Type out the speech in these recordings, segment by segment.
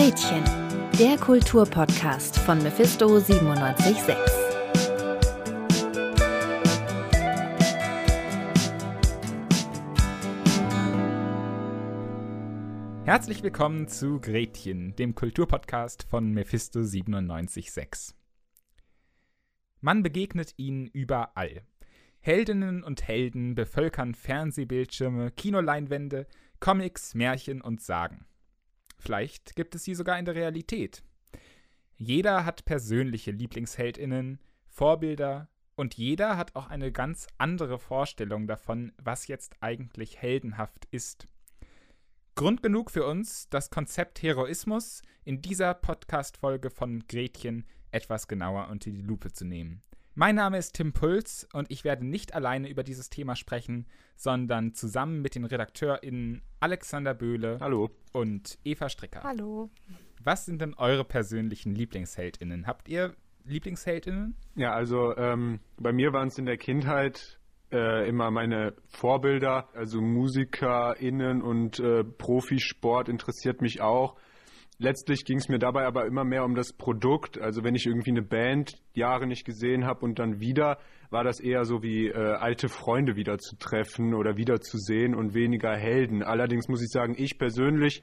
Gretchen, der Kulturpodcast von Mephisto 976. Herzlich willkommen zu Gretchen, dem Kulturpodcast von Mephisto 976. Man begegnet ihnen überall. Heldinnen und Helden bevölkern Fernsehbildschirme, Kinoleinwände, Comics, Märchen und Sagen. Vielleicht gibt es sie sogar in der Realität. Jeder hat persönliche Lieblingsheldinnen, Vorbilder und jeder hat auch eine ganz andere Vorstellung davon, was jetzt eigentlich heldenhaft ist. Grund genug für uns, das Konzept Heroismus in dieser Podcast-Folge von Gretchen etwas genauer unter die Lupe zu nehmen. Mein Name ist Tim Puls und ich werde nicht alleine über dieses Thema sprechen, sondern zusammen mit den RedakteurInnen Alexander Böhle Hallo. und Eva Stricker. Hallo. Was sind denn eure persönlichen LieblingsheldInnen? Habt ihr LieblingsheldInnen? Ja, also ähm, bei mir waren es in der Kindheit äh, immer meine Vorbilder, also MusikerInnen und äh, Profisport interessiert mich auch. Letztlich ging es mir dabei aber immer mehr um das Produkt. Also wenn ich irgendwie eine Band Jahre nicht gesehen habe und dann wieder, war das eher so wie äh, alte Freunde wieder zu treffen oder wieder zu sehen und weniger Helden. Allerdings muss ich sagen, ich persönlich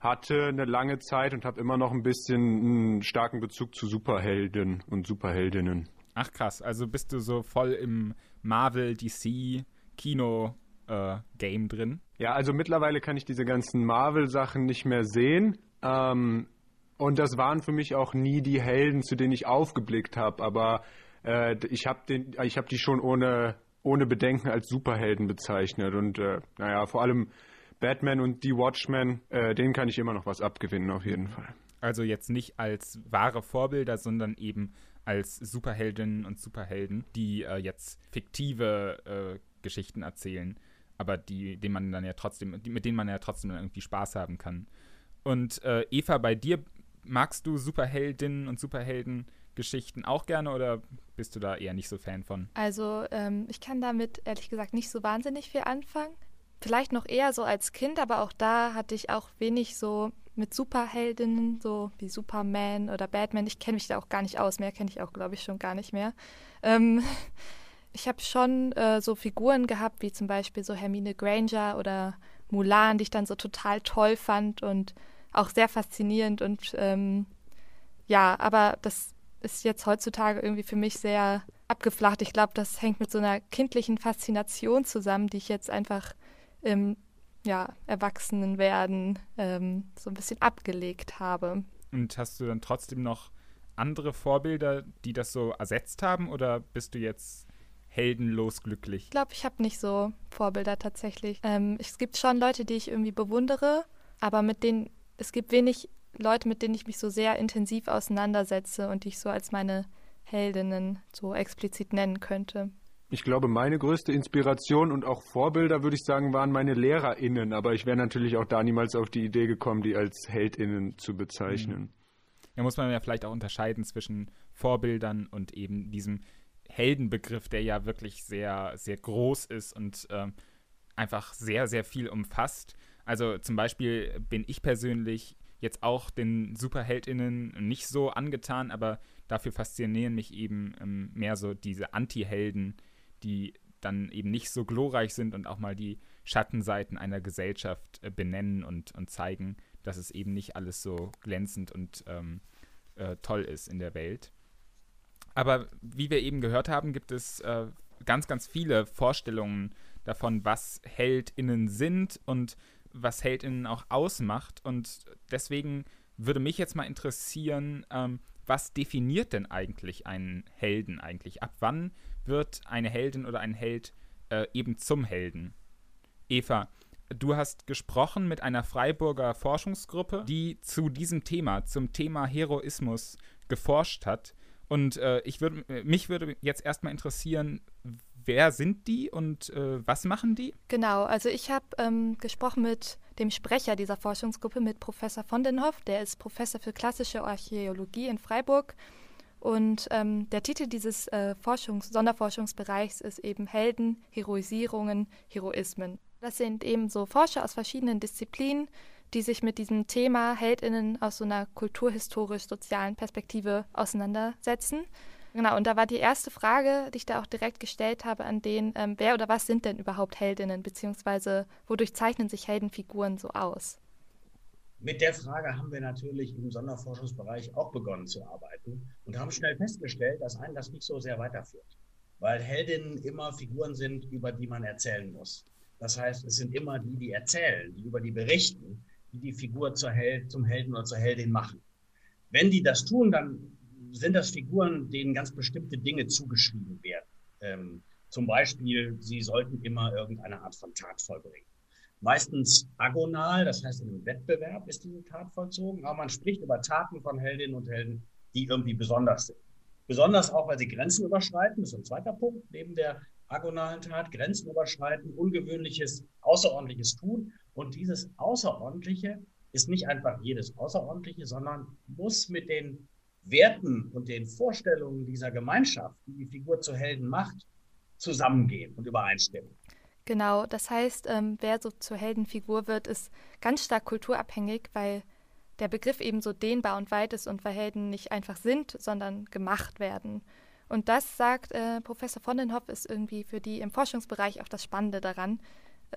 hatte eine lange Zeit und habe immer noch ein bisschen einen starken Bezug zu Superhelden und Superheldinnen. Ach krass, also bist du so voll im Marvel, DC, Kino äh, Game drin? Ja, also mittlerweile kann ich diese ganzen Marvel-Sachen nicht mehr sehen. Ähm, und das waren für mich auch nie die Helden, zu denen ich aufgeblickt habe. Aber äh, ich habe hab die schon ohne, ohne Bedenken als Superhelden bezeichnet. Und äh, naja, vor allem Batman und die Watchmen, äh, denen kann ich immer noch was abgewinnen, auf jeden Fall. Also jetzt nicht als wahre Vorbilder, sondern eben als Superheldinnen und Superhelden, die äh, jetzt fiktive äh, Geschichten erzählen, aber die, denen man dann ja trotzdem, die, mit denen man ja trotzdem irgendwie Spaß haben kann. Und äh, Eva, bei dir magst du Superheldinnen und Superheldengeschichten auch gerne oder bist du da eher nicht so Fan von? Also ähm, ich kann damit ehrlich gesagt nicht so wahnsinnig viel anfangen. Vielleicht noch eher so als Kind, aber auch da hatte ich auch wenig so mit Superheldinnen, so wie Superman oder Batman. Ich kenne mich da auch gar nicht aus. Mehr kenne ich auch, glaube ich, schon gar nicht mehr. Ähm, ich habe schon äh, so Figuren gehabt, wie zum Beispiel so Hermine Granger oder Mulan, die ich dann so total toll fand und auch sehr faszinierend und ähm, ja, aber das ist jetzt heutzutage irgendwie für mich sehr abgeflacht. Ich glaube, das hängt mit so einer kindlichen Faszination zusammen, die ich jetzt einfach im ja, Erwachsenenwerden ähm, so ein bisschen abgelegt habe. Und hast du dann trotzdem noch andere Vorbilder, die das so ersetzt haben, oder bist du jetzt heldenlos glücklich? Ich glaube, ich habe nicht so Vorbilder tatsächlich. Ähm, es gibt schon Leute, die ich irgendwie bewundere, aber mit denen es gibt wenig Leute, mit denen ich mich so sehr intensiv auseinandersetze und die ich so als meine Heldinnen so explizit nennen könnte. Ich glaube, meine größte Inspiration und auch Vorbilder, würde ich sagen, waren meine LehrerInnen. Aber ich wäre natürlich auch da niemals auf die Idee gekommen, die als HeldInnen zu bezeichnen. Mhm. Ja, muss man ja vielleicht auch unterscheiden zwischen Vorbildern und eben diesem Heldenbegriff, der ja wirklich sehr, sehr groß ist und äh, einfach sehr, sehr viel umfasst. Also zum Beispiel bin ich persönlich jetzt auch den SuperheldInnen nicht so angetan, aber dafür faszinieren mich eben ähm, mehr so diese Anti-Helden, die dann eben nicht so glorreich sind und auch mal die Schattenseiten einer Gesellschaft äh, benennen und, und zeigen, dass es eben nicht alles so glänzend und ähm, äh, toll ist in der Welt. Aber wie wir eben gehört haben, gibt es äh, ganz, ganz viele Vorstellungen davon, was HeldInnen sind und was HeldInnen auch ausmacht. Und deswegen würde mich jetzt mal interessieren, ähm, was definiert denn eigentlich einen Helden eigentlich? Ab wann wird eine Heldin oder ein Held äh, eben zum Helden? Eva, du hast gesprochen mit einer Freiburger Forschungsgruppe, die zu diesem Thema, zum Thema Heroismus geforscht hat. Und äh, ich würd, mich würde jetzt erstmal interessieren, wer sind die und äh, was machen die? Genau, also ich habe ähm, gesprochen mit dem Sprecher dieser Forschungsgruppe, mit Professor von den Hoff. Der ist Professor für klassische Archäologie in Freiburg. Und ähm, der Titel dieses äh, Forschungs Sonderforschungsbereichs ist eben Helden, Heroisierungen, Heroismen. Das sind eben so Forscher aus verschiedenen Disziplinen, die sich mit diesem Thema Heldinnen aus so einer kulturhistorisch-sozialen Perspektive auseinandersetzen. Genau, und da war die erste Frage, die ich da auch direkt gestellt habe an den, ähm, wer oder was sind denn überhaupt Heldinnen, beziehungsweise wodurch zeichnen sich Heldenfiguren so aus? Mit der Frage haben wir natürlich im Sonderforschungsbereich auch begonnen zu arbeiten und haben schnell festgestellt, dass einen das nicht so sehr weiterführt, weil Heldinnen immer Figuren sind, über die man erzählen muss. Das heißt, es sind immer die, die erzählen, die über die berichten, die die Figur zur Held, zum Helden oder zur Heldin machen. Wenn die das tun, dann sind das Figuren, denen ganz bestimmte Dinge zugeschrieben werden. Ähm, zum Beispiel, sie sollten immer irgendeine Art von Tat vollbringen. Meistens agonal, das heißt in einem Wettbewerb ist diese Tat vollzogen, aber man spricht über Taten von Heldinnen und Helden, die irgendwie besonders sind. Besonders auch, weil sie Grenzen überschreiten, das ist ein zweiter Punkt, neben der agonalen Tat, Grenzen überschreiten, ungewöhnliches, außerordentliches tun. Und dieses Außerordentliche ist nicht einfach jedes Außerordentliche, sondern muss mit den Werten und den Vorstellungen dieser Gemeinschaft, die die Figur zu Helden macht, zusammengehen und übereinstimmen. Genau, das heißt, ähm, wer so zur Heldenfigur wird, ist ganz stark kulturabhängig, weil der Begriff eben so dehnbar und weit ist und weil Helden nicht einfach sind, sondern gemacht werden. Und das, sagt äh, Professor Vondenhoff, ist irgendwie für die im Forschungsbereich auch das Spannende daran.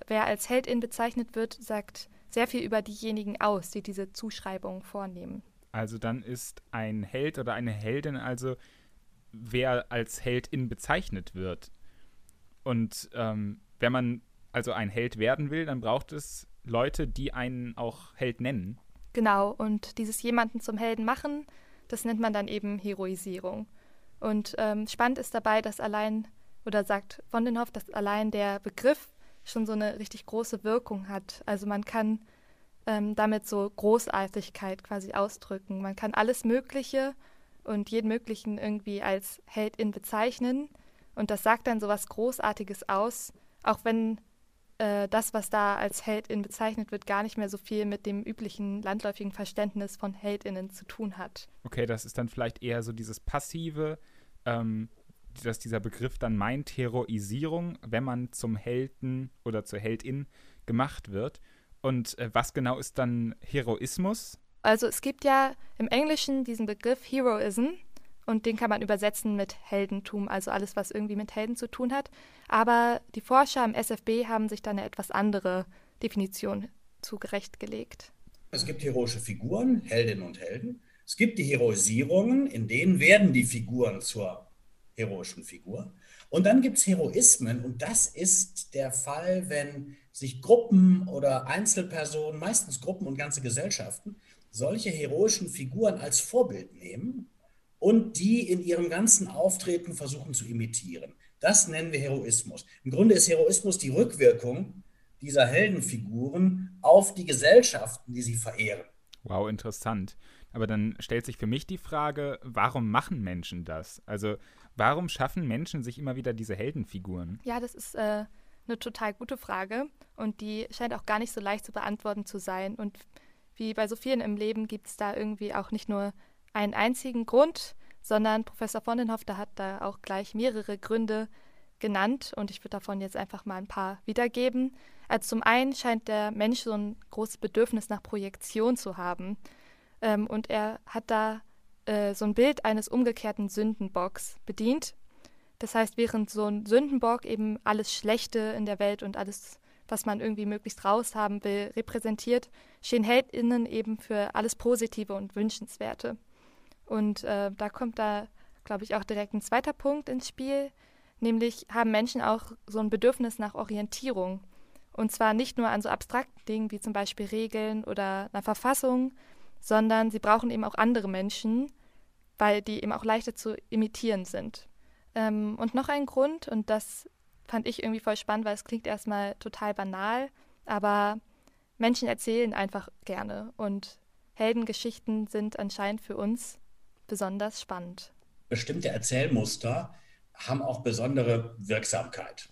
Wer als Heldin bezeichnet wird, sagt sehr viel über diejenigen aus, die diese Zuschreibung vornehmen. Also dann ist ein Held oder eine Heldin also, wer als Heldin bezeichnet wird. Und ähm, wenn man also ein Held werden will, dann braucht es Leute, die einen auch Held nennen. Genau, und dieses jemanden zum Helden machen, das nennt man dann eben Heroisierung. Und ähm, spannend ist dabei, dass allein, oder sagt Vondenhoff, dass allein der Begriff schon so eine richtig große Wirkung hat. Also man kann ähm, damit so Großartigkeit quasi ausdrücken. Man kann alles Mögliche und jeden Möglichen irgendwie als Heldin bezeichnen. Und das sagt dann so was Großartiges aus, auch wenn äh, das, was da als Heldin bezeichnet wird, gar nicht mehr so viel mit dem üblichen landläufigen Verständnis von Heldinnen zu tun hat. Okay, das ist dann vielleicht eher so dieses passive, ähm, dass dieser Begriff dann meint, Heroisierung, wenn man zum Helden oder zur Heldin gemacht wird. Und äh, was genau ist dann Heroismus? Also es gibt ja im Englischen diesen Begriff Heroism und den kann man übersetzen mit Heldentum, also alles, was irgendwie mit Helden zu tun hat. Aber die Forscher am SFB haben sich da eine etwas andere Definition zurechtgelegt. Es gibt heroische Figuren, Heldinnen und Helden. Es gibt die Heroisierungen, in denen werden die Figuren zur heroischen Figur. Und dann gibt es Heroismen und das ist der Fall, wenn sich Gruppen oder Einzelpersonen, meistens Gruppen und ganze Gesellschaften, solche heroischen Figuren als Vorbild nehmen und die in ihrem ganzen Auftreten versuchen zu imitieren. Das nennen wir Heroismus. Im Grunde ist Heroismus die Rückwirkung dieser Heldenfiguren auf die Gesellschaften, die sie verehren. Wow, interessant. Aber dann stellt sich für mich die Frage, warum machen Menschen das? Also Warum schaffen Menschen sich immer wieder diese Heldenfiguren? Ja, das ist äh, eine total gute Frage und die scheint auch gar nicht so leicht zu beantworten zu sein. Und wie bei so vielen im Leben gibt es da irgendwie auch nicht nur einen einzigen Grund, sondern Professor Vondenhoff, der hat da auch gleich mehrere Gründe genannt und ich würde davon jetzt einfach mal ein paar wiedergeben. Also zum einen scheint der Mensch so ein großes Bedürfnis nach Projektion zu haben ähm, und er hat da äh, so ein Bild eines umgekehrten Sündenbocks bedient. Das heißt, während so ein Sündenbock eben alles Schlechte in der Welt und alles, was man irgendwie möglichst raushaben will, repräsentiert, stehen HeldInnen eben für alles Positive und Wünschenswerte. Und äh, da kommt da, glaube ich, auch direkt ein zweiter Punkt ins Spiel, nämlich haben Menschen auch so ein Bedürfnis nach Orientierung. Und zwar nicht nur an so abstrakten Dingen wie zum Beispiel Regeln oder einer Verfassung, sondern sie brauchen eben auch andere Menschen, weil die eben auch leichter zu imitieren sind. Ähm, und noch ein Grund, und das fand ich irgendwie voll spannend, weil es klingt erstmal total banal, aber Menschen erzählen einfach gerne und Heldengeschichten sind anscheinend für uns besonders spannend. Bestimmte Erzählmuster haben auch besondere Wirksamkeit.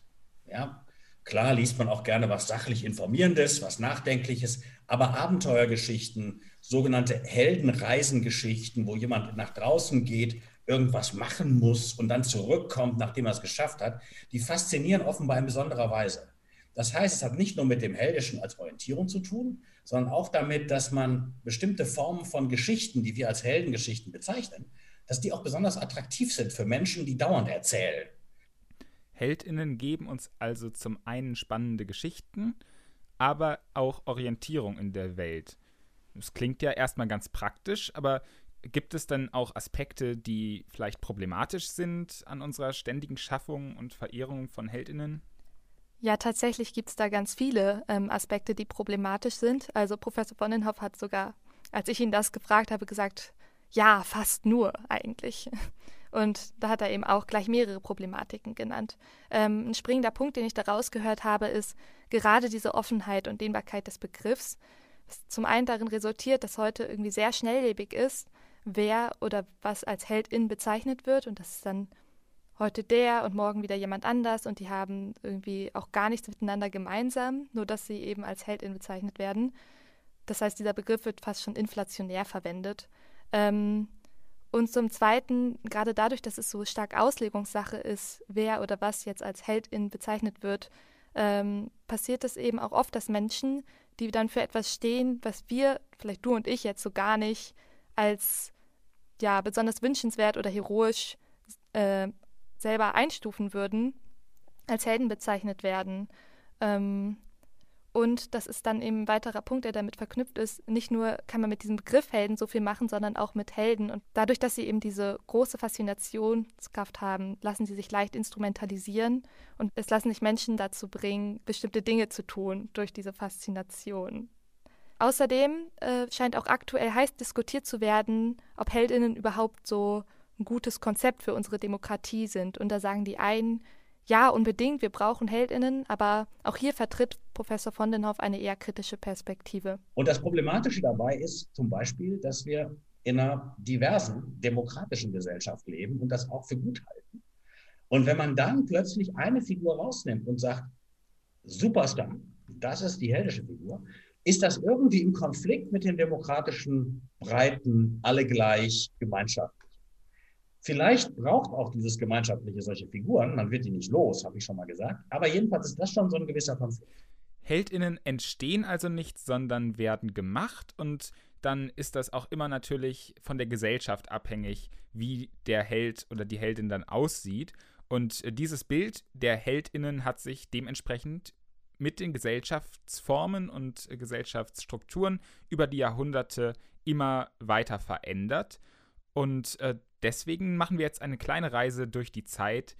Ja, klar liest man auch gerne was sachlich Informierendes, was Nachdenkliches, aber Abenteuergeschichten, sogenannte Heldenreisengeschichten, wo jemand nach draußen geht, irgendwas machen muss und dann zurückkommt, nachdem er es geschafft hat, die faszinieren offenbar in besonderer Weise. Das heißt, es hat nicht nur mit dem Heldischen als Orientierung zu tun, sondern auch damit, dass man bestimmte Formen von Geschichten, die wir als Heldengeschichten bezeichnen, dass die auch besonders attraktiv sind für Menschen, die dauernd erzählen. Heldinnen geben uns also zum einen spannende Geschichten, aber auch Orientierung in der Welt. Das klingt ja erstmal ganz praktisch, aber gibt es dann auch Aspekte, die vielleicht problematisch sind an unserer ständigen Schaffung und Verehrung von Heldinnen? Ja, tatsächlich gibt es da ganz viele ähm, Aspekte, die problematisch sind. Also Professor Bonnenhoff hat sogar, als ich ihn das gefragt habe, gesagt, ja, fast nur eigentlich. Und da hat er eben auch gleich mehrere Problematiken genannt. Ähm, ein springender Punkt, den ich da rausgehört habe, ist gerade diese Offenheit und Dehnbarkeit des Begriffs. Was zum einen darin resultiert, dass heute irgendwie sehr schnelllebig ist, wer oder was als Heldin bezeichnet wird und das ist dann heute der und morgen wieder jemand anders und die haben irgendwie auch gar nichts miteinander gemeinsam, nur dass sie eben als Heldin bezeichnet werden. Das heißt, dieser Begriff wird fast schon inflationär verwendet. Ähm, und zum Zweiten, gerade dadurch, dass es so stark Auslegungssache ist, wer oder was jetzt als Heldin bezeichnet wird, ähm, passiert es eben auch oft, dass Menschen, die dann für etwas stehen, was wir, vielleicht du und ich jetzt so gar nicht als ja besonders wünschenswert oder heroisch äh, selber einstufen würden, als Helden bezeichnet werden. Ähm, und das ist dann eben ein weiterer Punkt, der damit verknüpft ist. Nicht nur kann man mit diesem Begriff Helden so viel machen, sondern auch mit Helden. Und dadurch, dass sie eben diese große Faszinationskraft haben, lassen sie sich leicht instrumentalisieren und es lassen sich Menschen dazu bringen, bestimmte Dinge zu tun durch diese Faszination. Außerdem äh, scheint auch aktuell heiß diskutiert zu werden, ob Heldinnen überhaupt so ein gutes Konzept für unsere Demokratie sind. Und da sagen die einen, ja, unbedingt, wir brauchen Heldinnen, aber auch hier vertritt Professor von den Hoff eine eher kritische Perspektive. Und das Problematische dabei ist zum Beispiel, dass wir in einer diversen demokratischen Gesellschaft leben und das auch für gut halten. Und wenn man dann plötzlich eine Figur rausnimmt und sagt, Superstar, das ist die heldische Figur, ist das irgendwie im Konflikt mit den demokratischen Breiten, alle gleich, Gemeinschaft Vielleicht braucht auch dieses Gemeinschaftliche solche Figuren. Man wird die nicht los, habe ich schon mal gesagt. Aber jedenfalls ist das schon so ein gewisser Konflikt. Heldinnen entstehen also nicht, sondern werden gemacht und dann ist das auch immer natürlich von der Gesellschaft abhängig, wie der Held oder die Heldin dann aussieht. Und äh, dieses Bild der Heldinnen hat sich dementsprechend mit den Gesellschaftsformen und äh, Gesellschaftsstrukturen über die Jahrhunderte immer weiter verändert. Und äh, Deswegen machen wir jetzt eine kleine Reise durch die Zeit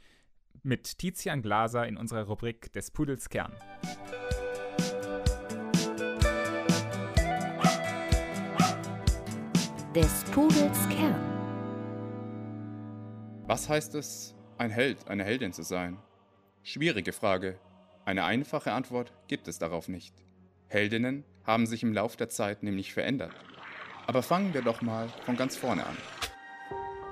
mit Tizian Glaser in unserer Rubrik des Pudels Kern. Des Pudels Kern. Was heißt es, ein Held, eine Heldin zu sein? Schwierige Frage. Eine einfache Antwort gibt es darauf nicht. Heldinnen haben sich im Lauf der Zeit nämlich verändert. Aber fangen wir doch mal von ganz vorne an.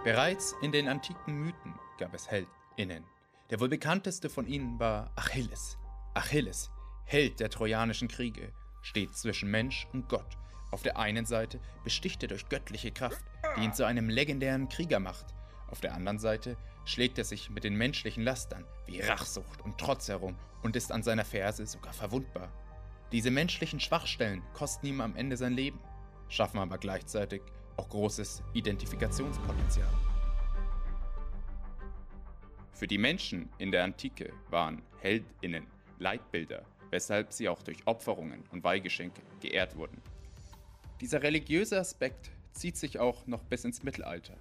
Bereits in den antiken Mythen gab es Heldinnen. Der wohl bekannteste von ihnen war Achilles. Achilles, Held der Trojanischen Kriege, steht zwischen Mensch und Gott. Auf der einen Seite besticht er durch göttliche Kraft, die ihn zu einem legendären Krieger macht. Auf der anderen Seite schlägt er sich mit den menschlichen Lastern wie Rachsucht und Trotz herum und ist an seiner Ferse sogar verwundbar. Diese menschlichen Schwachstellen kosten ihm am Ende sein Leben, schaffen aber gleichzeitig auch großes Identifikationspotenzial. Für die Menschen in der Antike waren Heldinnen Leitbilder, weshalb sie auch durch Opferungen und Weihgeschenke geehrt wurden. Dieser religiöse Aspekt zieht sich auch noch bis ins Mittelalter.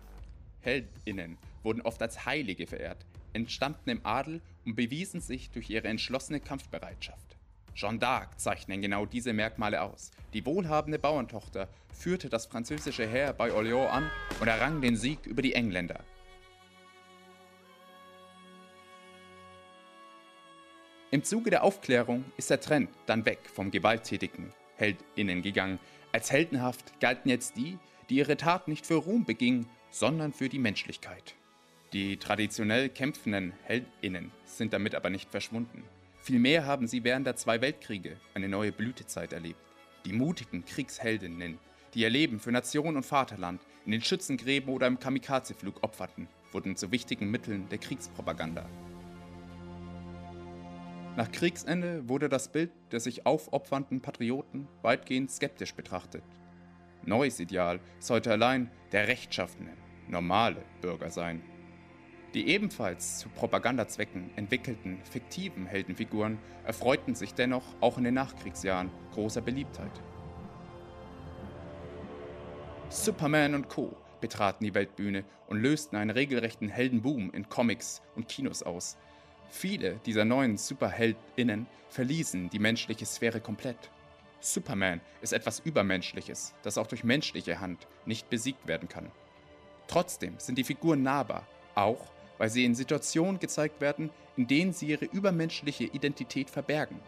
Heldinnen wurden oft als Heilige verehrt, entstammten im Adel und bewiesen sich durch ihre entschlossene Kampfbereitschaft. Jeanne d'Arc zeichnen genau diese Merkmale aus. Die wohlhabende Bauerntochter führte das französische Heer bei Orléans an und errang den Sieg über die Engländer. Im Zuge der Aufklärung ist der Trend dann weg vom gewalttätigen Heldinnen gegangen. Als heldenhaft galten jetzt die, die ihre Tat nicht für Ruhm begingen, sondern für die Menschlichkeit. Die traditionell kämpfenden Heldinnen sind damit aber nicht verschwunden. Vielmehr haben sie während der zwei Weltkriege eine neue Blütezeit erlebt. Die mutigen Kriegsheldinnen, die ihr Leben für Nation und Vaterland in den Schützengräben oder im Kamikazeflug opferten, wurden zu wichtigen Mitteln der Kriegspropaganda. Nach Kriegsende wurde das Bild der sich aufopfernden Patrioten weitgehend skeptisch betrachtet. Neues Ideal sollte allein der rechtschaffene, normale Bürger sein. Die ebenfalls zu Propagandazwecken entwickelten fiktiven Heldenfiguren erfreuten sich dennoch auch in den Nachkriegsjahren großer Beliebtheit. Superman und Co. betraten die Weltbühne und lösten einen regelrechten Heldenboom in Comics und Kinos aus. Viele dieser neuen SuperheldInnen verließen die menschliche Sphäre komplett. Superman ist etwas Übermenschliches, das auch durch menschliche Hand nicht besiegt werden kann. Trotzdem sind die Figuren nahbar, auch weil sie in Situationen gezeigt werden, in denen sie ihre übermenschliche Identität verbergen.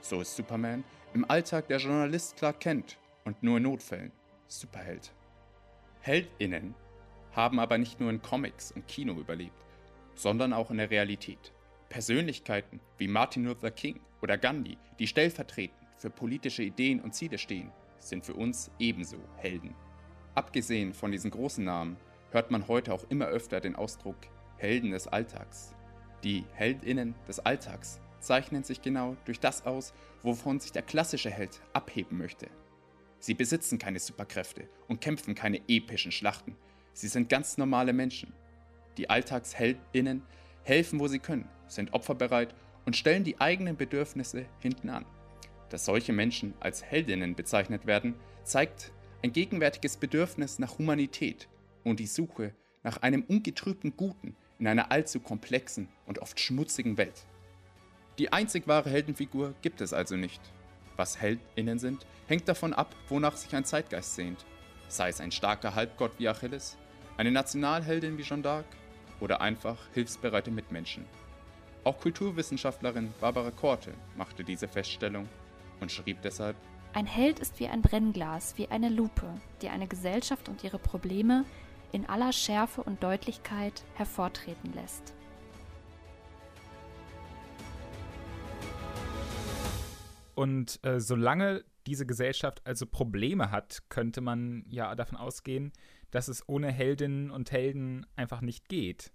So ist Superman im Alltag der Journalist Clark Kent und nur in Notfällen Superheld. HeldInnen haben aber nicht nur in Comics und Kino überlebt, sondern auch in der Realität. Persönlichkeiten wie Martin Luther King oder Gandhi, die stellvertretend für politische Ideen und Ziele stehen, sind für uns ebenso Helden. Abgesehen von diesen großen Namen hört man heute auch immer öfter den Ausdruck Helden des Alltags. Die Heldinnen des Alltags zeichnen sich genau durch das aus, wovon sich der klassische Held abheben möchte. Sie besitzen keine Superkräfte und kämpfen keine epischen Schlachten. Sie sind ganz normale Menschen. Die Alltagsheldinnen helfen, wo sie können, sind opferbereit und stellen die eigenen Bedürfnisse hinten an. Dass solche Menschen als Heldinnen bezeichnet werden, zeigt ein gegenwärtiges Bedürfnis nach Humanität und die Suche nach einem ungetrübten Guten in einer allzu komplexen und oft schmutzigen Welt. Die einzig wahre Heldenfigur gibt es also nicht. Was Heldinnen sind, hängt davon ab, wonach sich ein Zeitgeist sehnt. Sei es ein starker Halbgott wie Achilles, eine Nationalheldin wie Jeanne d'Arc oder einfach hilfsbereite Mitmenschen. Auch Kulturwissenschaftlerin Barbara Korte machte diese Feststellung und schrieb deshalb, ein Held ist wie ein Brennglas, wie eine Lupe, die eine Gesellschaft und ihre Probleme in aller Schärfe und Deutlichkeit hervortreten lässt. Und äh, solange diese Gesellschaft also Probleme hat, könnte man ja davon ausgehen, dass es ohne Heldinnen und Helden einfach nicht geht.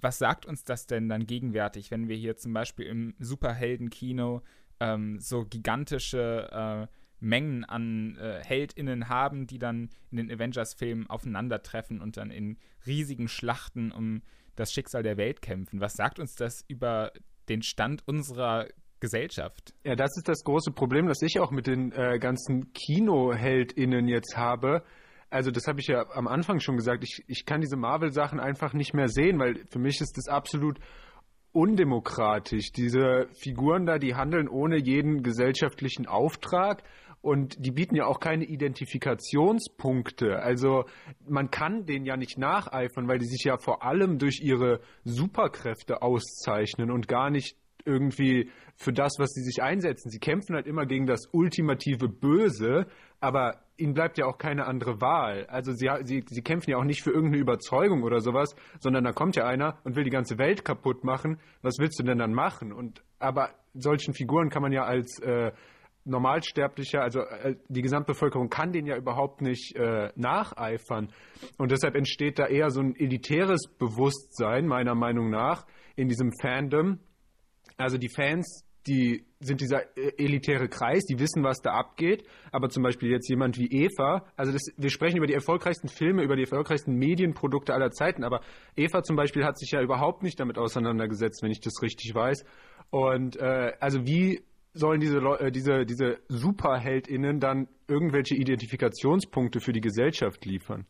Was sagt uns das denn dann gegenwärtig, wenn wir hier zum Beispiel im Superheldenkino ähm, so gigantische äh, Mengen an äh, HeldInnen haben, die dann in den Avengers-Filmen aufeinandertreffen und dann in riesigen Schlachten um das Schicksal der Welt kämpfen. Was sagt uns das über den Stand unserer Gesellschaft? Ja, das ist das große Problem, das ich auch mit den äh, ganzen KinoheldInnen jetzt habe. Also, das habe ich ja am Anfang schon gesagt. Ich, ich kann diese Marvel-Sachen einfach nicht mehr sehen, weil für mich ist das absolut undemokratisch. Diese Figuren da, die handeln ohne jeden gesellschaftlichen Auftrag und die bieten ja auch keine Identifikationspunkte. Also man kann denen ja nicht nacheifern, weil die sich ja vor allem durch ihre Superkräfte auszeichnen und gar nicht irgendwie für das, was sie sich einsetzen. Sie kämpfen halt immer gegen das ultimative Böse, aber ihnen bleibt ja auch keine andere Wahl. Also sie, sie, sie kämpfen ja auch nicht für irgendeine Überzeugung oder sowas, sondern da kommt ja einer und will die ganze Welt kaputt machen. Was willst du denn dann machen? Und aber solchen Figuren kann man ja als äh, Normalsterblicher, also äh, die Gesamtbevölkerung kann den ja überhaupt nicht äh, nacheifern. Und deshalb entsteht da eher so ein elitäres Bewusstsein, meiner Meinung nach, in diesem Fandom. Also die Fans, die sind dieser äh, elitäre Kreis, die wissen, was da abgeht. Aber zum Beispiel jetzt jemand wie Eva, also das, wir sprechen über die erfolgreichsten Filme, über die erfolgreichsten Medienprodukte aller Zeiten, aber Eva zum Beispiel hat sich ja überhaupt nicht damit auseinandergesetzt, wenn ich das richtig weiß. Und äh, also wie sollen diese, äh, diese, diese SuperheldInnen dann irgendwelche Identifikationspunkte für die Gesellschaft liefern?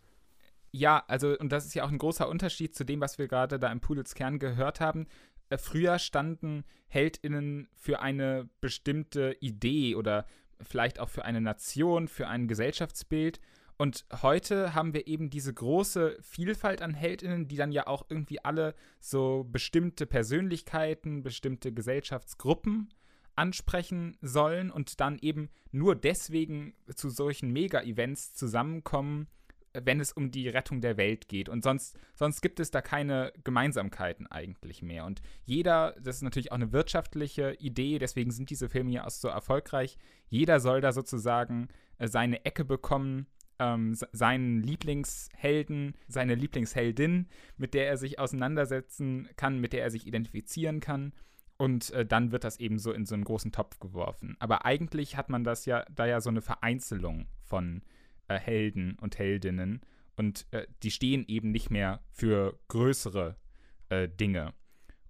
Ja, also, und das ist ja auch ein großer Unterschied zu dem, was wir gerade da im Pudels Kern gehört haben. Äh, früher standen HeldInnen für eine bestimmte Idee oder vielleicht auch für eine Nation, für ein Gesellschaftsbild. Und heute haben wir eben diese große Vielfalt an Heldinnen, die dann ja auch irgendwie alle so bestimmte Persönlichkeiten, bestimmte Gesellschaftsgruppen ansprechen sollen und dann eben nur deswegen zu solchen Mega-Events zusammenkommen, wenn es um die Rettung der Welt geht. Und sonst, sonst gibt es da keine Gemeinsamkeiten eigentlich mehr. Und jeder, das ist natürlich auch eine wirtschaftliche Idee, deswegen sind diese Filme ja auch so erfolgreich, jeder soll da sozusagen äh, seine Ecke bekommen, ähm, seinen Lieblingshelden, seine Lieblingsheldin, mit der er sich auseinandersetzen kann, mit der er sich identifizieren kann. Und äh, dann wird das eben so in so einen großen Topf geworfen. Aber eigentlich hat man das ja, da ja so eine Vereinzelung von äh, Helden und Heldinnen. Und äh, die stehen eben nicht mehr für größere äh, Dinge.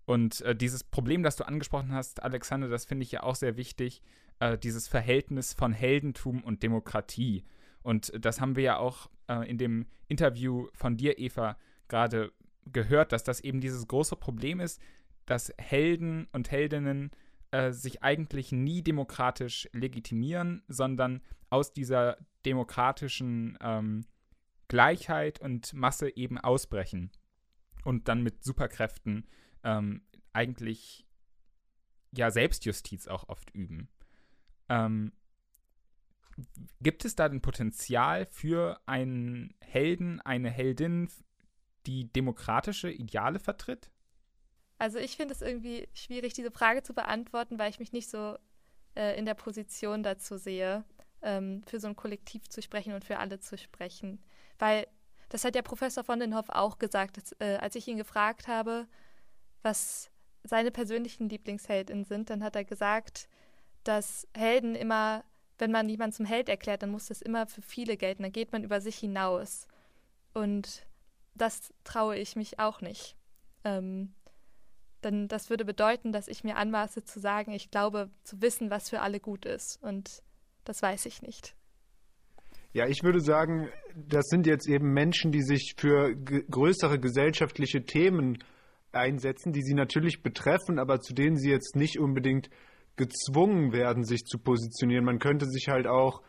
Und äh, dieses Problem, das du angesprochen hast, Alexander, das finde ich ja auch sehr wichtig, äh, dieses Verhältnis von Heldentum und Demokratie. Und das haben wir ja auch in dem Interview von dir, Eva, gerade gehört, dass das eben dieses große Problem ist, dass Helden und Heldinnen äh, sich eigentlich nie demokratisch legitimieren, sondern aus dieser demokratischen ähm, Gleichheit und Masse eben ausbrechen und dann mit Superkräften ähm, eigentlich ja Selbstjustiz auch oft üben. Ähm, gibt es da ein Potenzial für einen Helden, eine Heldin, die demokratische Ideale vertritt? Also ich finde es irgendwie schwierig, diese Frage zu beantworten, weil ich mich nicht so äh, in der Position dazu sehe, ähm, für so ein Kollektiv zu sprechen und für alle zu sprechen. Weil das hat ja Professor von den Hoff auch gesagt, dass, äh, als ich ihn gefragt habe, was seine persönlichen Lieblingsheldinnen sind, dann hat er gesagt, dass Helden immer, wenn man jemanden zum Held erklärt, dann muss das immer für viele gelten. Dann geht man über sich hinaus. Und das traue ich mich auch nicht. Ähm, denn das würde bedeuten, dass ich mir anmaße zu sagen, ich glaube zu wissen, was für alle gut ist. Und das weiß ich nicht. Ja, ich würde sagen, das sind jetzt eben Menschen, die sich für größere gesellschaftliche Themen einsetzen, die sie natürlich betreffen, aber zu denen sie jetzt nicht unbedingt gezwungen werden, sich zu positionieren. Man könnte sich halt auch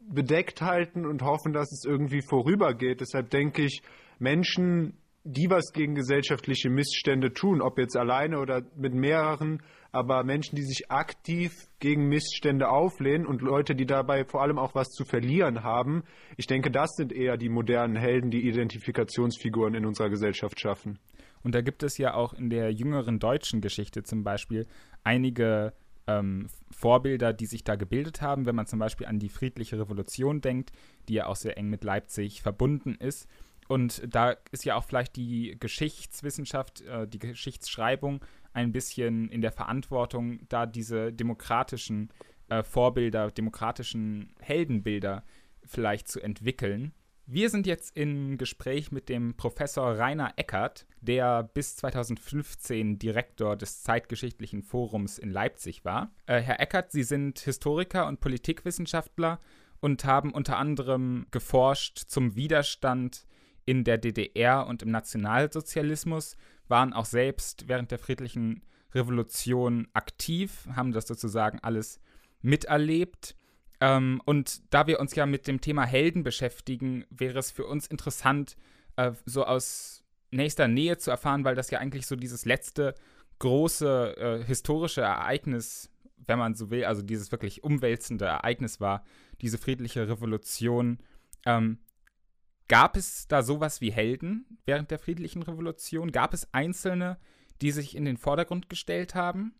bedeckt halten und hoffen, dass es irgendwie vorübergeht. Deshalb denke ich, Menschen, die was gegen gesellschaftliche Missstände tun, ob jetzt alleine oder mit mehreren, aber Menschen, die sich aktiv gegen Missstände auflehnen und Leute, die dabei vor allem auch was zu verlieren haben, ich denke, das sind eher die modernen Helden, die Identifikationsfiguren in unserer Gesellschaft schaffen. Und da gibt es ja auch in der jüngeren deutschen Geschichte zum Beispiel einige ähm, Vorbilder, die sich da gebildet haben, wenn man zum Beispiel an die friedliche Revolution denkt, die ja auch sehr eng mit Leipzig verbunden ist. Und da ist ja auch vielleicht die Geschichtswissenschaft, äh, die Geschichtsschreibung ein bisschen in der Verantwortung, da diese demokratischen äh, Vorbilder, demokratischen Heldenbilder vielleicht zu entwickeln. Wir sind jetzt im Gespräch mit dem Professor Rainer Eckert, der bis 2015 Direktor des Zeitgeschichtlichen Forums in Leipzig war. Äh, Herr Eckert, Sie sind Historiker und Politikwissenschaftler und haben unter anderem geforscht zum Widerstand in der DDR und im Nationalsozialismus, waren auch selbst während der friedlichen Revolution aktiv, haben das sozusagen alles miterlebt ähm, und da wir uns ja mit dem Thema Helden beschäftigen, wäre es für uns interessant, äh, so aus nächster Nähe zu erfahren, weil das ja eigentlich so dieses letzte große äh, historische Ereignis, wenn man so will, also dieses wirklich umwälzende Ereignis war, diese friedliche Revolution. Ähm, gab es da sowas wie Helden während der friedlichen Revolution? Gab es Einzelne, die sich in den Vordergrund gestellt haben?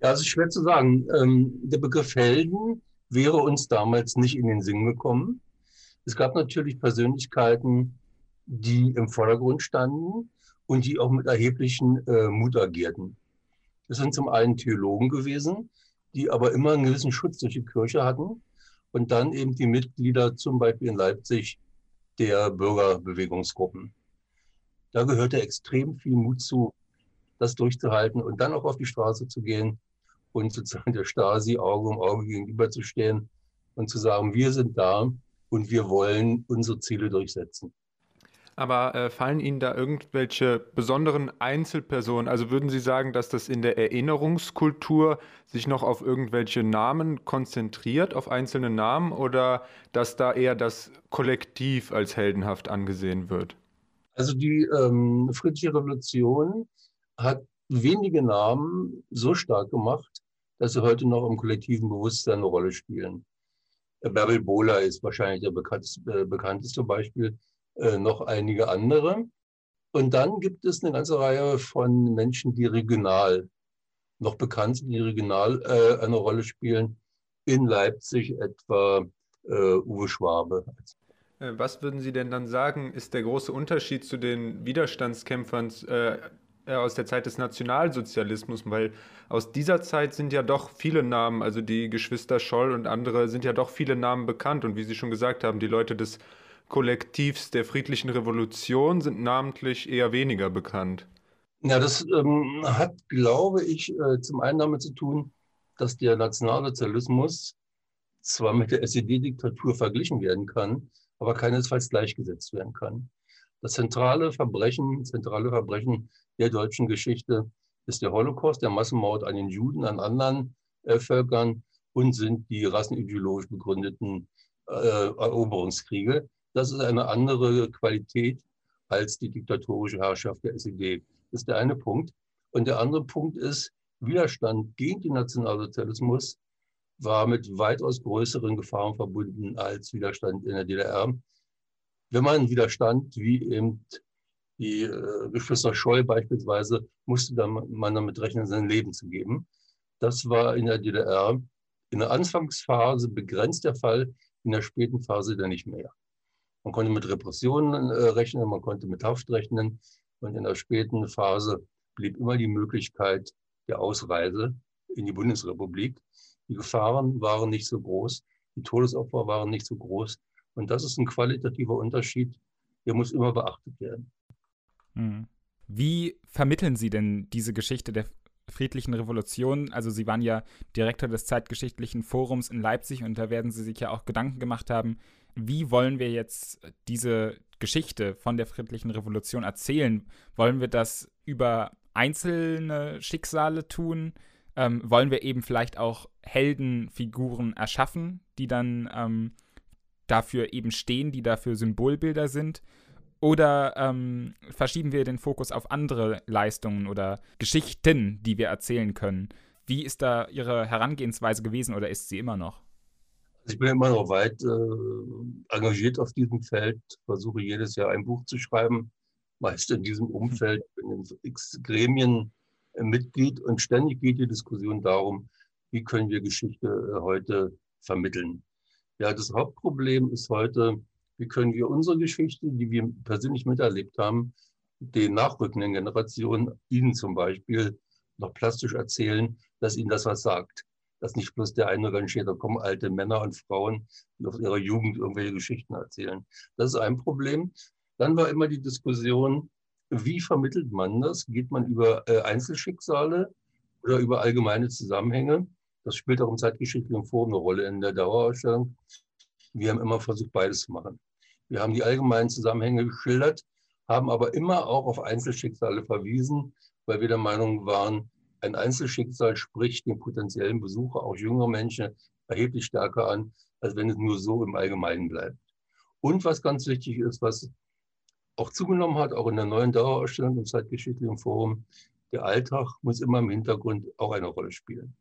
Ja, es ist schwer zu sagen. Ähm, der Begriff Helden wäre uns damals nicht in den Sinn gekommen. Es gab natürlich Persönlichkeiten, die im Vordergrund standen und die auch mit erheblichen äh, Mut agierten. Das sind zum einen Theologen gewesen, die aber immer einen gewissen Schutz durch die Kirche hatten und dann eben die Mitglieder zum Beispiel in Leipzig der Bürgerbewegungsgruppen. Da gehörte extrem viel Mut zu, das durchzuhalten und dann auch auf die Straße zu gehen und sozusagen der Stasi Auge um Auge gegenüberzustehen und zu sagen, wir sind da und wir wollen unsere Ziele durchsetzen. Aber äh, fallen Ihnen da irgendwelche besonderen Einzelpersonen? Also würden Sie sagen, dass das in der Erinnerungskultur sich noch auf irgendwelche Namen konzentriert, auf einzelne Namen, oder dass da eher das Kollektiv als heldenhaft angesehen wird? Also die ähm, friedliche Revolution hat wenige Namen so stark gemacht, dass sie heute noch im kollektiven Bewusstsein eine Rolle spielen. Bärbel Bohler ist wahrscheinlich der bekannteste, äh, bekannteste Beispiel, äh, noch einige andere. Und dann gibt es eine ganze Reihe von Menschen, die regional noch bekannt sind, die regional äh, eine Rolle spielen. In Leipzig etwa äh, Uwe Schwabe. Äh, was würden Sie denn dann sagen, ist der große Unterschied zu den Widerstandskämpfern äh, aus der Zeit des Nationalsozialismus, weil aus dieser Zeit sind ja doch viele Namen, also die Geschwister Scholl und andere sind ja doch viele Namen bekannt. Und wie Sie schon gesagt haben, die Leute des Kollektivs der friedlichen Revolution sind namentlich eher weniger bekannt. Ja, das ähm, hat, glaube ich, äh, zum einen damit zu tun, dass der Nationalsozialismus zwar mit der SED-Diktatur verglichen werden kann, aber keinesfalls gleichgesetzt werden kann. Das zentrale Verbrechen, zentrale Verbrechen der deutschen Geschichte ist der Holocaust, der Massenmord an den Juden, an anderen äh, Völkern und sind die rassenideologisch begründeten äh, Eroberungskriege. Das ist eine andere Qualität als die diktatorische Herrschaft der SED. Das ist der eine Punkt. Und der andere Punkt ist, Widerstand gegen den Nationalsozialismus war mit weitaus größeren Gefahren verbunden als Widerstand in der DDR. Wenn man widerstand, wie eben die äh, Geschwister Scholl beispielsweise, musste man damit rechnen, sein Leben zu geben. Das war in der DDR in der Anfangsphase begrenzt der Fall, in der späten Phase dann nicht mehr. Man konnte mit Repressionen äh, rechnen, man konnte mit Haft rechnen und in der späten Phase blieb immer die Möglichkeit der Ausreise in die Bundesrepublik. Die Gefahren waren nicht so groß, die Todesopfer waren nicht so groß. Und das ist ein qualitativer Unterschied, der muss immer beachtet werden. Hm. Wie vermitteln Sie denn diese Geschichte der friedlichen Revolution? Also Sie waren ja Direktor des Zeitgeschichtlichen Forums in Leipzig und da werden Sie sich ja auch Gedanken gemacht haben, wie wollen wir jetzt diese Geschichte von der friedlichen Revolution erzählen? Wollen wir das über einzelne Schicksale tun? ähm, wollen wir eben vielleicht auch Heldenfiguren erschaffen, die dann ähm, dafür eben stehen, die dafür Symbolbilder sind? Oder ähm, verschieben wir den Fokus auf andere Leistungen oder Geschichten, die wir erzählen können? Wie ist da Ihre Herangehensweise gewesen oder ist sie immer noch? Also ich bin immer noch weit äh, engagiert auf diesem Feld, versuche jedes Jahr ein Buch zu schreiben, meist in diesem Umfeld, in den X Gremien Mitglied und ständig geht die Diskussion darum, wie können wir Geschichte äh, heute vermitteln. Ja, das Hauptproblem ist heute, wie können wir unsere Geschichte, die wir persönlich miterlebt haben, den nachrückenden Generationen, ihnen zum Beispiel, noch plastisch erzählen, dass ihnen das was sagt. Dass nicht bloß der eine rangiert, da kommen alte Männer und Frauen, die aus ihrer Jugend irgendwelche Geschichten erzählen. Das ist ein Problem. Dann war immer die Diskussion, wie vermittelt man das? Geht man über äh, Einzelschicksale oder über allgemeine Zusammenhänge? Das spielt auch im zeitgeschichtlichen Forum eine Rolle in der Dauerausstellung. Wir haben immer versucht, beides zu machen. Wir haben die allgemeinen Zusammenhänge geschildert, haben aber immer auch auf Einzelschicksale verwiesen, weil wir der Meinung waren, ein Einzelschicksal spricht den potenziellen Besucher, auch jüngere Menschen, erheblich stärker an, als wenn es nur so im Allgemeinen bleibt. Und was ganz wichtig ist, was auch zugenommen hat, auch in der neuen Dauerausstellung im Zeitgeschichtlichen Forum. Der Alltag muss immer im Hintergrund auch eine Rolle spielen.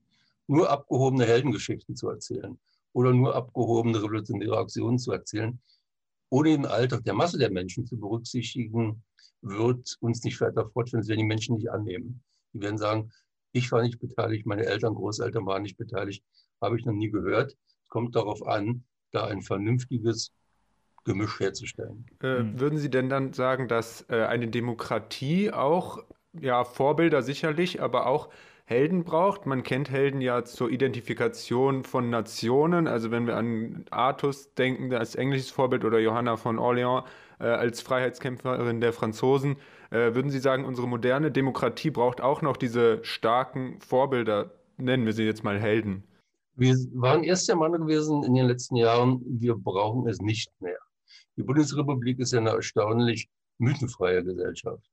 Nur abgehobene Heldengeschichten zu erzählen oder nur abgehobene revolutionäre Aktionen zu erzählen, ohne den Alltag der Masse der Menschen zu berücksichtigen, wird uns nicht weiter fortführen. Das werden die Menschen nicht annehmen. Die werden sagen, ich war nicht beteiligt, meine Eltern, Großeltern waren nicht beteiligt, habe ich noch nie gehört. Es kommt darauf an, da ein vernünftiges Gemisch herzustellen. Äh, mhm. Würden Sie denn dann sagen, dass äh, eine Demokratie auch, ja, Vorbilder sicherlich, aber auch Helden braucht? Man kennt Helden ja zur Identifikation von Nationen. Also wenn wir an Artus denken, als englisches Vorbild, oder Johanna von Orléans äh, als Freiheitskämpferin der Franzosen, äh, würden Sie sagen, unsere moderne Demokratie braucht auch noch diese starken Vorbilder, nennen wir sie jetzt mal Helden? Wir waren erst der Meinung gewesen in den letzten Jahren, wir brauchen es nicht mehr. Die Bundesrepublik ist eine erstaunlich mythenfreie Gesellschaft.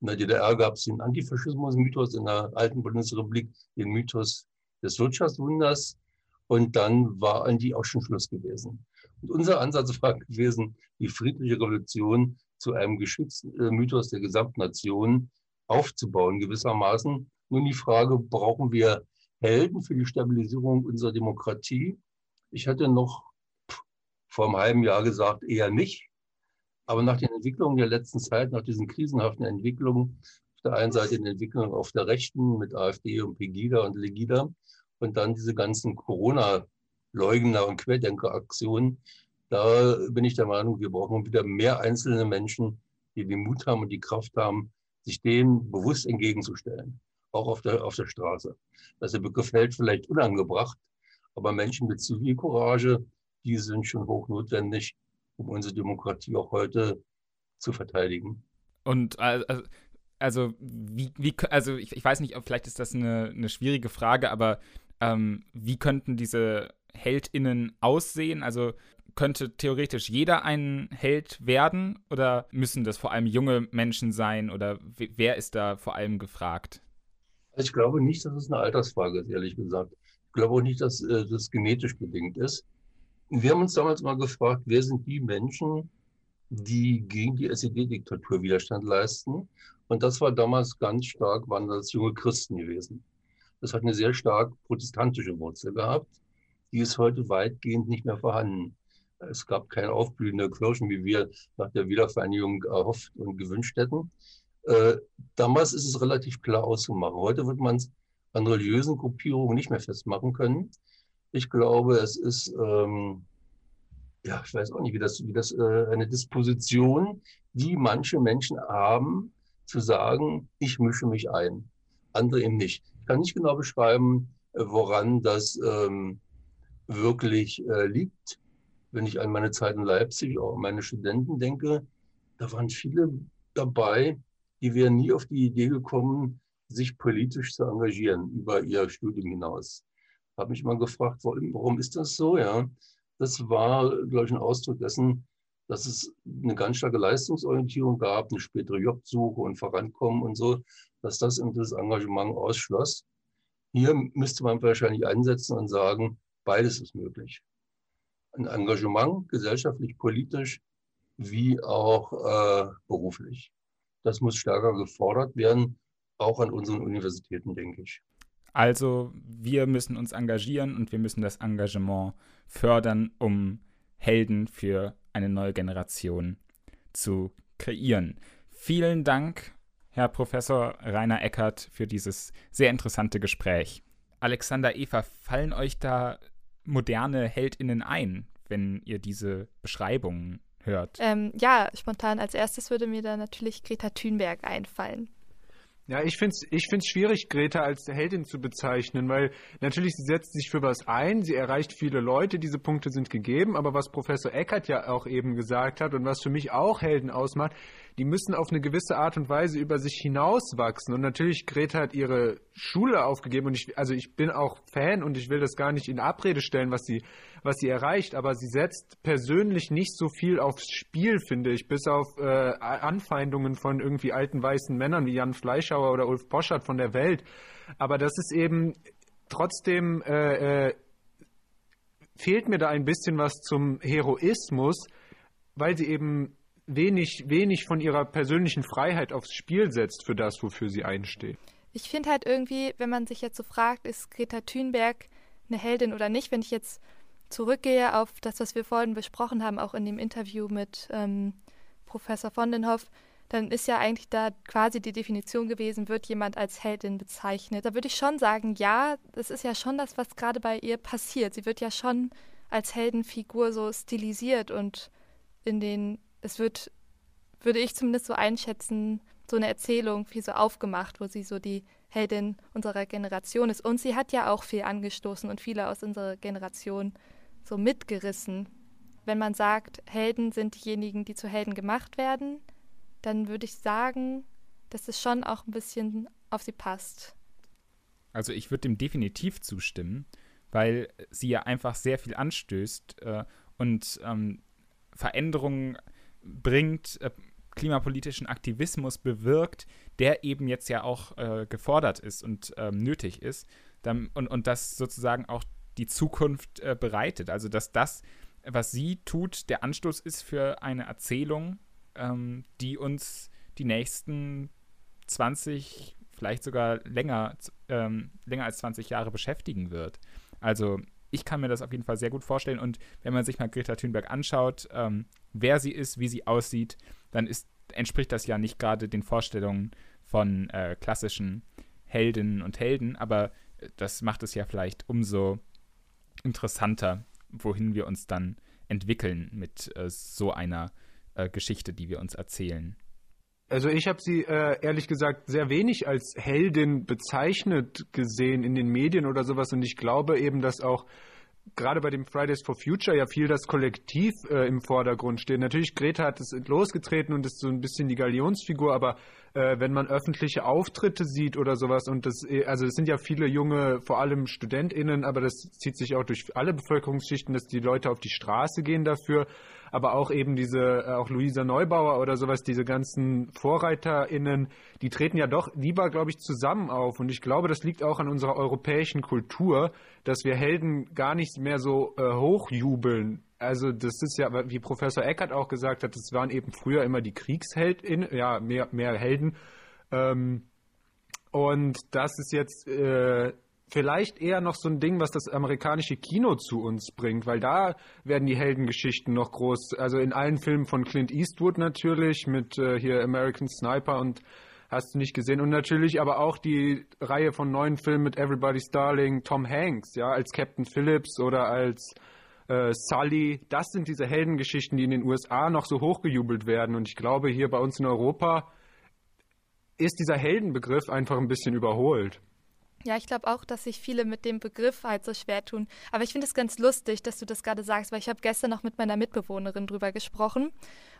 In der DDR gab es den Antifaschismus-Mythos, in der alten Bundesrepublik den Mythos des Wirtschaftswunders und dann war an die auch schon Schluss gewesen. Und unser Ansatz war gewesen, die friedliche Revolution zu einem geschützten äh, Mythos der Gesamtnation aufzubauen, gewissermaßen. Nun die Frage, brauchen wir Helden für die Stabilisierung unserer Demokratie? Ich hatte noch vor einem halben Jahr gesagt, eher nicht. Aber nach den Entwicklungen der letzten Zeit, nach diesen krisenhaften Entwicklungen, auf der einen Seite die Entwicklung auf der Rechten mit AfD und Pegida und Legida und dann diese ganzen Corona-Leugner- und Querdenker-Aktionen, da bin ich der Meinung, wir brauchen wieder mehr einzelne Menschen, die den Mut haben und die Kraft haben, sich dem bewusst entgegenzustellen, auch auf der, auf der Straße. Dass der Begriff Held vielleicht unangebracht, aber Menschen mit Zivilcourage, die sind schon hoch notwendig, um unsere Demokratie auch heute zu verteidigen. Und also, also wie, wie also ich, ich weiß nicht, vielleicht ist das eine, eine schwierige Frage, aber ähm, wie könnten diese HeldInnen aussehen? Also könnte theoretisch jeder ein Held werden oder müssen das vor allem junge Menschen sein oder wer ist da vor allem gefragt? Also ich glaube nicht, dass es eine Altersfrage ist, ehrlich gesagt. Ich glaube auch nicht, dass äh, das genetisch bedingt ist. Wir haben uns damals mal gefragt, wer sind die Menschen, die gegen die SED-Diktatur Widerstand leisten? Und das war damals ganz stark, waren das junge Christen gewesen. Das hat eine sehr stark protestantische Wurzel gehabt. Die ist heute weitgehend nicht mehr vorhanden. Es gab keine aufblühende Kirchen, wie wir nach der Wiedervereinigung erhofft und gewünscht hätten. Äh, damals ist es relativ klar auszumachen. Heute wird man es an religiösen Gruppierungen nicht mehr festmachen können. Ich glaube, es ist, ähm, ja, ich weiß auch nicht, wie das, wie das äh, eine Disposition, die manche Menschen haben, zu sagen, ich mische mich ein, andere eben nicht. Ich kann nicht genau beschreiben, äh, woran das ähm, wirklich äh, liegt wenn ich an meine Zeit in Leipzig, auch an meine Studenten denke, da waren viele dabei, die wären nie auf die Idee gekommen, sich politisch zu engagieren über ihr Studium hinaus. Habe mich mal gefragt, warum ist das so? Ja, das war, glaube ich, ein Ausdruck dessen, dass es eine ganz starke Leistungsorientierung gab, eine spätere Jobsuche und Vorankommen und so, dass das eben das Engagement ausschloss. Hier müsste man wahrscheinlich einsetzen und sagen, beides ist möglich ein Engagement, gesellschaftlich, politisch, wie auch äh, beruflich. Das muss stärker gefordert werden, auch an unseren Universitäten, denke ich. Also wir müssen uns engagieren und wir müssen das Engagement fördern, um Helden für eine neue Generation zu kreieren. Vielen Dank, Herr Professor Rainer Eckert, für dieses sehr interessante Gespräch. Alexander Eva, fallen euch da moderne HeldInnen ein, wenn ihr diese Beschreibungen hört? Ähm, ja, spontan als erstes würde mir da natürlich Greta Thunberg einfallen. Ja, ich finde es ich find's schwierig, Greta als Heldin zu bezeichnen, weil natürlich sie setzt sich für was ein, sie erreicht viele Leute, diese Punkte sind gegeben, aber was Professor Eckert ja auch eben gesagt hat und was für mich auch Helden ausmacht, die müssen auf eine gewisse Art und Weise über sich hinauswachsen. Und natürlich, Greta hat ihre Schule aufgegeben und ich, also ich bin auch Fan und ich will das gar nicht in Abrede stellen, was sie, was sie erreicht, aber sie setzt persönlich nicht so viel aufs Spiel, finde ich, bis auf äh, Anfeindungen von irgendwie alten weißen Männern wie Jan Fleischhauer oder Ulf Poschert von der Welt. Aber das ist eben trotzdem äh, äh, fehlt mir da ein bisschen was zum Heroismus, weil sie eben wenig, wenig von ihrer persönlichen Freiheit aufs Spiel setzt für das, wofür sie einsteht. Ich finde halt irgendwie, wenn man sich jetzt so fragt, ist Greta Thunberg eine Heldin oder nicht, wenn ich jetzt zurückgehe auf das, was wir vorhin besprochen haben, auch in dem Interview mit ähm, Professor von den Hoff, dann ist ja eigentlich da quasi die Definition gewesen, wird jemand als Heldin bezeichnet. Da würde ich schon sagen, ja, das ist ja schon das, was gerade bei ihr passiert. Sie wird ja schon als Heldenfigur so stilisiert und in den es wird, würde ich zumindest so einschätzen, so eine Erzählung wie so aufgemacht, wo sie so die Heldin unserer Generation ist. Und sie hat ja auch viel angestoßen und viele aus unserer Generation so mitgerissen. Wenn man sagt, Helden sind diejenigen, die zu Helden gemacht werden, dann würde ich sagen, dass es schon auch ein bisschen auf sie passt. Also ich würde dem definitiv zustimmen, weil sie ja einfach sehr viel anstößt äh, und ähm, Veränderungen bringt, äh, klimapolitischen Aktivismus bewirkt, der eben jetzt ja auch äh, gefordert ist und ähm, nötig ist dann, und, und das sozusagen auch die Zukunft äh, bereitet. Also dass das, was sie tut, der Anstoß ist für eine Erzählung, ähm, die uns die nächsten 20, vielleicht sogar länger, ähm, länger als 20 Jahre beschäftigen wird. Also ich kann mir das auf jeden Fall sehr gut vorstellen. Und wenn man sich mal Greta Thunberg anschaut, ähm, wer sie ist, wie sie aussieht, dann ist, entspricht das ja nicht gerade den Vorstellungen von äh, klassischen Heldinnen und Helden, aber äh, das macht es ja vielleicht umso interessanter, wohin wir uns dann entwickeln mit äh, so einer äh, Geschichte, die wir uns erzählen. Also ich habe sie äh, ehrlich gesagt sehr wenig als Heldin bezeichnet gesehen in den Medien oder sowas und ich glaube eben, dass auch gerade bei dem Fridays for Future ja viel das Kollektiv äh, im Vordergrund steht. Natürlich, Greta hat es losgetreten und ist so ein bisschen die Galionsfigur, aber äh, wenn man öffentliche Auftritte sieht oder sowas und das, äh, also es sind ja viele junge, vor allem StudentInnen, aber das zieht sich auch durch alle Bevölkerungsschichten, dass die Leute auf die Straße gehen dafür, aber auch eben diese, äh, auch Luisa Neubauer oder sowas, diese ganzen VorreiterInnen, die treten ja doch lieber, glaube ich, zusammen auf und ich glaube, das liegt auch an unserer europäischen Kultur, dass wir Helden gar nicht mehr so äh, hochjubeln also das ist ja, wie Professor Eckert auch gesagt hat, das waren eben früher immer die Kriegsheldinnen, ja, mehr, mehr Helden. Ähm, und das ist jetzt äh, vielleicht eher noch so ein Ding, was das amerikanische Kino zu uns bringt, weil da werden die Heldengeschichten noch groß, also in allen Filmen von Clint Eastwood natürlich, mit äh, hier American Sniper und hast du nicht gesehen. Und natürlich aber auch die Reihe von neuen Filmen mit Everybody's Darling, Tom Hanks, ja, als Captain Phillips oder als äh, Sully, das sind diese Heldengeschichten, die in den USA noch so hochgejubelt werden. Und ich glaube, hier bei uns in Europa ist dieser Heldenbegriff einfach ein bisschen überholt. Ja, ich glaube auch, dass sich viele mit dem Begriff halt so schwer tun. Aber ich finde es ganz lustig, dass du das gerade sagst, weil ich habe gestern noch mit meiner Mitbewohnerin drüber gesprochen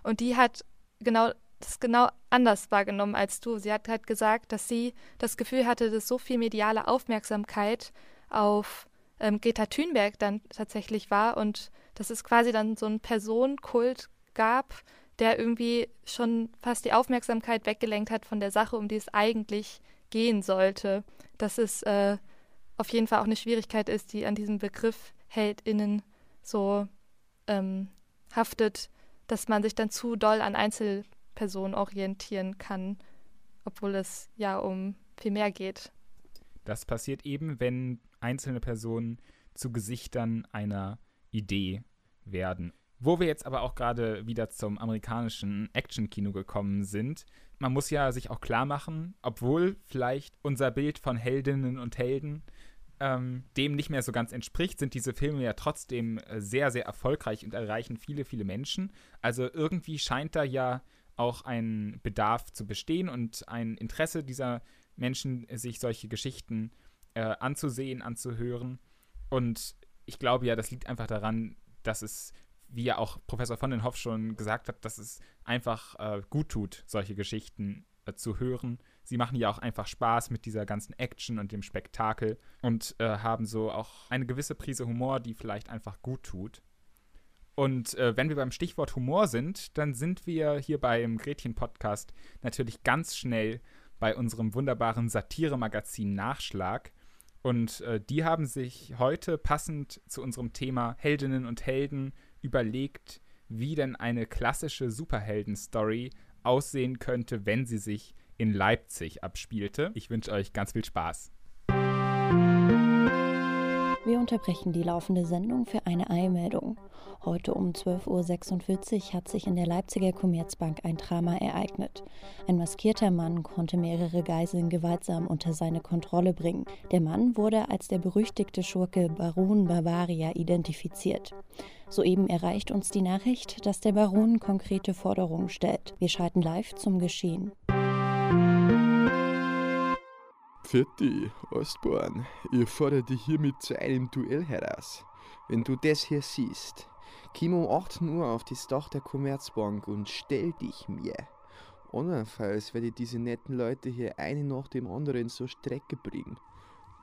und die hat genau das genau anders wahrgenommen als du. Sie hat halt gesagt, dass sie das Gefühl hatte, dass so viel mediale Aufmerksamkeit auf ähm, Greta Thunberg dann tatsächlich war und dass es quasi dann so einen Personenkult gab, der irgendwie schon fast die Aufmerksamkeit weggelenkt hat von der Sache, um die es eigentlich gehen sollte. Dass es äh, auf jeden Fall auch eine Schwierigkeit ist, die an diesem Begriff HeldInnen so ähm, haftet, dass man sich dann zu doll an Einzelpersonen orientieren kann, obwohl es ja um viel mehr geht. Das passiert eben, wenn einzelne Personen zu Gesichtern einer Idee werden. Wo wir jetzt aber auch gerade wieder zum amerikanischen Action-Kino gekommen sind, man muss ja sich auch klar machen, obwohl vielleicht unser Bild von Heldinnen und Helden ähm, dem nicht mehr so ganz entspricht, sind diese Filme ja trotzdem äh, sehr, sehr erfolgreich und erreichen viele, viele Menschen. Also irgendwie scheint da ja auch ein Bedarf zu bestehen und ein Interesse dieser Menschen, sich solche Geschichten äh, anzusehen, anzuhören. Und ich glaube ja, das liegt einfach daran, dass es, wie ja auch Professor von den Hoff schon gesagt hat, dass es einfach äh, gut tut, solche Geschichten äh, zu hören. Sie machen ja auch einfach Spaß mit dieser ganzen Action und dem Spektakel und äh, haben so auch eine gewisse Prise Humor, die vielleicht einfach gut tut. Und äh, wenn wir beim Stichwort Humor sind, dann sind wir hier beim Gretchen-Podcast natürlich ganz schnell bei unserem wunderbaren Satire-Magazin Nachschlag. Und äh, die haben sich heute passend zu unserem Thema Heldinnen und Helden überlegt, wie denn eine klassische Superhelden-Story aussehen könnte, wenn sie sich in Leipzig abspielte. Ich wünsche euch ganz viel Spaß. Wir unterbrechen die laufende Sendung für eine Eilmeldung. Heute um 12.46 Uhr hat sich in der Leipziger Commerzbank ein Drama ereignet. Ein maskierter Mann konnte mehrere Geiseln gewaltsam unter seine Kontrolle bringen. Der Mann wurde als der berüchtigte Schurke Baron Bavaria identifiziert. Soeben erreicht uns die Nachricht, dass der Baron konkrete Forderungen stellt. Wir schalten live zum Geschehen. Pfitti, Ostborn, ich fordere dich hiermit zu einem Duell heraus. Wenn du das hier siehst, komm um 18 Uhr auf das Dach der Commerzbank und stell dich mir. Andernfalls werde ich diese netten Leute hier eine nach dem anderen zur Strecke bringen.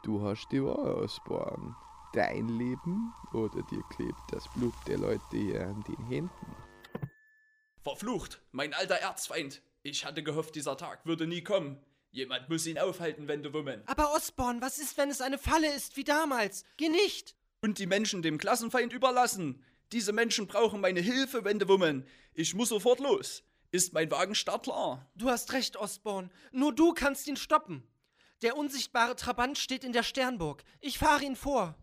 Du hast die Wahl, Ostborn. Dein Leben oder dir klebt das Blut der Leute hier an den Händen. Verflucht, mein alter Erzfeind. Ich hatte gehofft, dieser Tag würde nie kommen. Jemand muss ihn aufhalten, Wende Woman. Aber Osborn, was ist, wenn es eine Falle ist, wie damals? Geh nicht! Und die Menschen dem Klassenfeind überlassen. Diese Menschen brauchen meine Hilfe, Wende Woman. Ich muss sofort los. Ist mein Wagen startklar? Du hast recht, Osborn. Nur du kannst ihn stoppen. Der unsichtbare Trabant steht in der Sternburg. Ich fahre ihn vor.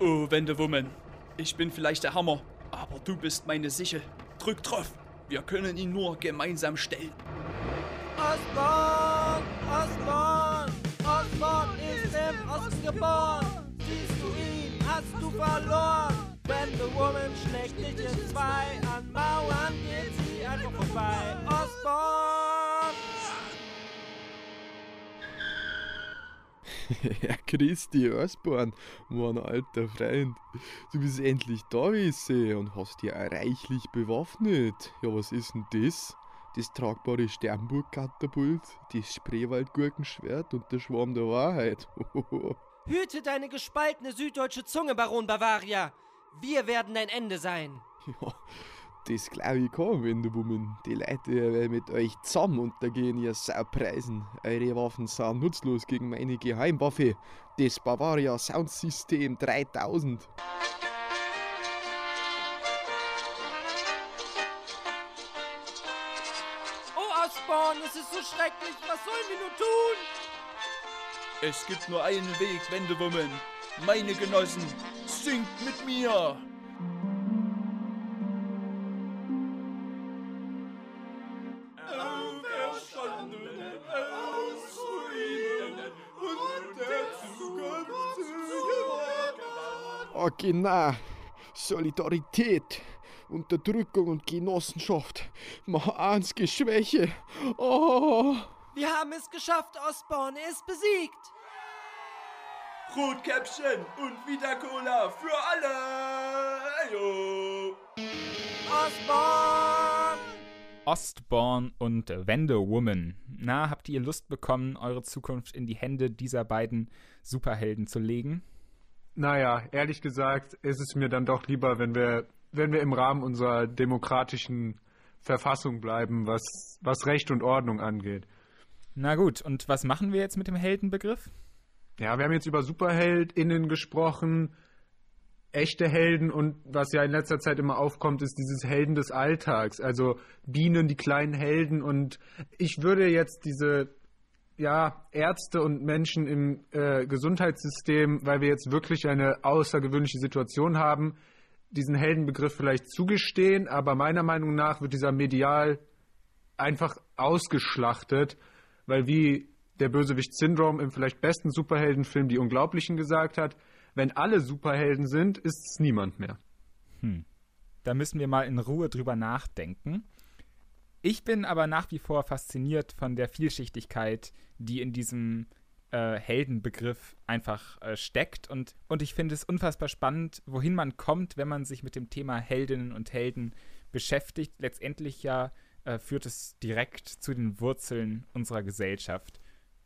Oh, Wende Woman. Ich bin vielleicht der Hammer, aber du bist meine Sichel. Drück drauf. Wir können ihn nur gemeinsam stellen. Osborn! geboren. Siehst du ihn, hast du verloren. Wenn eine Woman schlägt dich in zwei, an Mauern geht sie einfach vorbei. Osborn! Herr Christi Osborn, mein alter Freund. Du bist endlich da, Wisse, und hast dich auch reichlich bewaffnet. Ja, was ist denn das? das tragbare Sternburg-Katapult, das Spreewald-Gurkenschwert und der Schwarm der Wahrheit. Hüte deine gespaltene süddeutsche Zunge, Baron Bavaria. Wir werden dein Ende sein. Ja, das glaube ich kaum, Wenderwoman. Die Leute werden mit euch zusammen untergehen, ihr Saupreisen. Eure Waffen sind nutzlos gegen meine Geheimwaffe, das Bavaria Soundsystem 3000. Oh, Osborn, es ist so schrecklich. Was sollen wir nun tun? Es gibt nur einen Weg, Wendewoman. Meine Genossen, singt mit mir! Ah, genau. Solidarität, Unterdrückung und Genossenschaft. Mach eins Geschwäche. Oh. Wir haben es geschafft, Osborn. Er ist besiegt. Rotkäppchen und Vita Cola für alle! Ayo. Osborn! Ostborn und Wende Woman. Na, habt ihr Lust bekommen, eure Zukunft in die Hände dieser beiden Superhelden zu legen? Naja, ehrlich gesagt ist es mir dann doch lieber, wenn wir, wenn wir im Rahmen unserer demokratischen Verfassung bleiben, was, was Recht und Ordnung angeht. Na gut, und was machen wir jetzt mit dem Heldenbegriff? Ja, wir haben jetzt über SuperheldInnen gesprochen, echte Helden und was ja in letzter Zeit immer aufkommt, ist dieses Helden des Alltags. Also Bienen, die kleinen Helden und ich würde jetzt diese ja, Ärzte und Menschen im äh, Gesundheitssystem, weil wir jetzt wirklich eine außergewöhnliche Situation haben, diesen Heldenbegriff vielleicht zugestehen, aber meiner Meinung nach wird dieser medial einfach ausgeschlachtet, weil wie der Bösewicht Syndrome im vielleicht besten Superheldenfilm Die Unglaublichen gesagt hat, wenn alle Superhelden sind, ist es niemand mehr. Hm. Da müssen wir mal in Ruhe drüber nachdenken. Ich bin aber nach wie vor fasziniert von der Vielschichtigkeit, die in diesem äh, Heldenbegriff einfach äh, steckt. Und, und ich finde es unfassbar spannend, wohin man kommt, wenn man sich mit dem Thema Heldinnen und Helden beschäftigt. Letztendlich ja äh, führt es direkt zu den Wurzeln unserer Gesellschaft.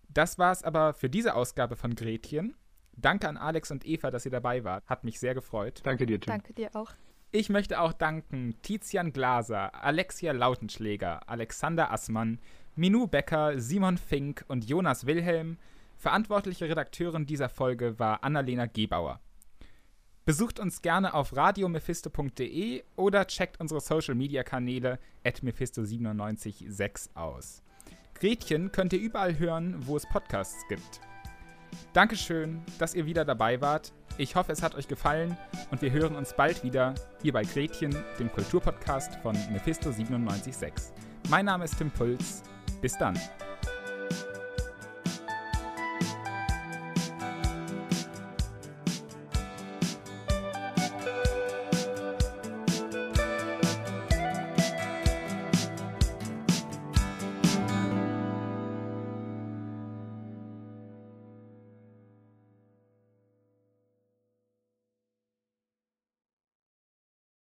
Das war es aber für diese Ausgabe von Gretchen. Danke an Alex und Eva, dass ihr dabei wart. Hat mich sehr gefreut. Danke dir, Tim. Danke dir auch. Ich möchte auch danken Tizian Glaser, Alexia Lautenschläger, Alexander Assmann, Minou Becker, Simon Fink und Jonas Wilhelm. Verantwortliche Redakteurin dieser Folge war Annalena Gebauer. Besucht uns gerne auf radiomephisto.de oder checkt unsere Social Media Kanäle at mephisto976 aus. Gretchen könnt ihr überall hören, wo es Podcasts gibt. Dankeschön, dass ihr wieder dabei wart. Ich hoffe, es hat euch gefallen und wir hören uns bald wieder hier bei Gretchen, dem Kulturpodcast von Mephisto 976. Mein Name ist Tim Puls. Bis dann.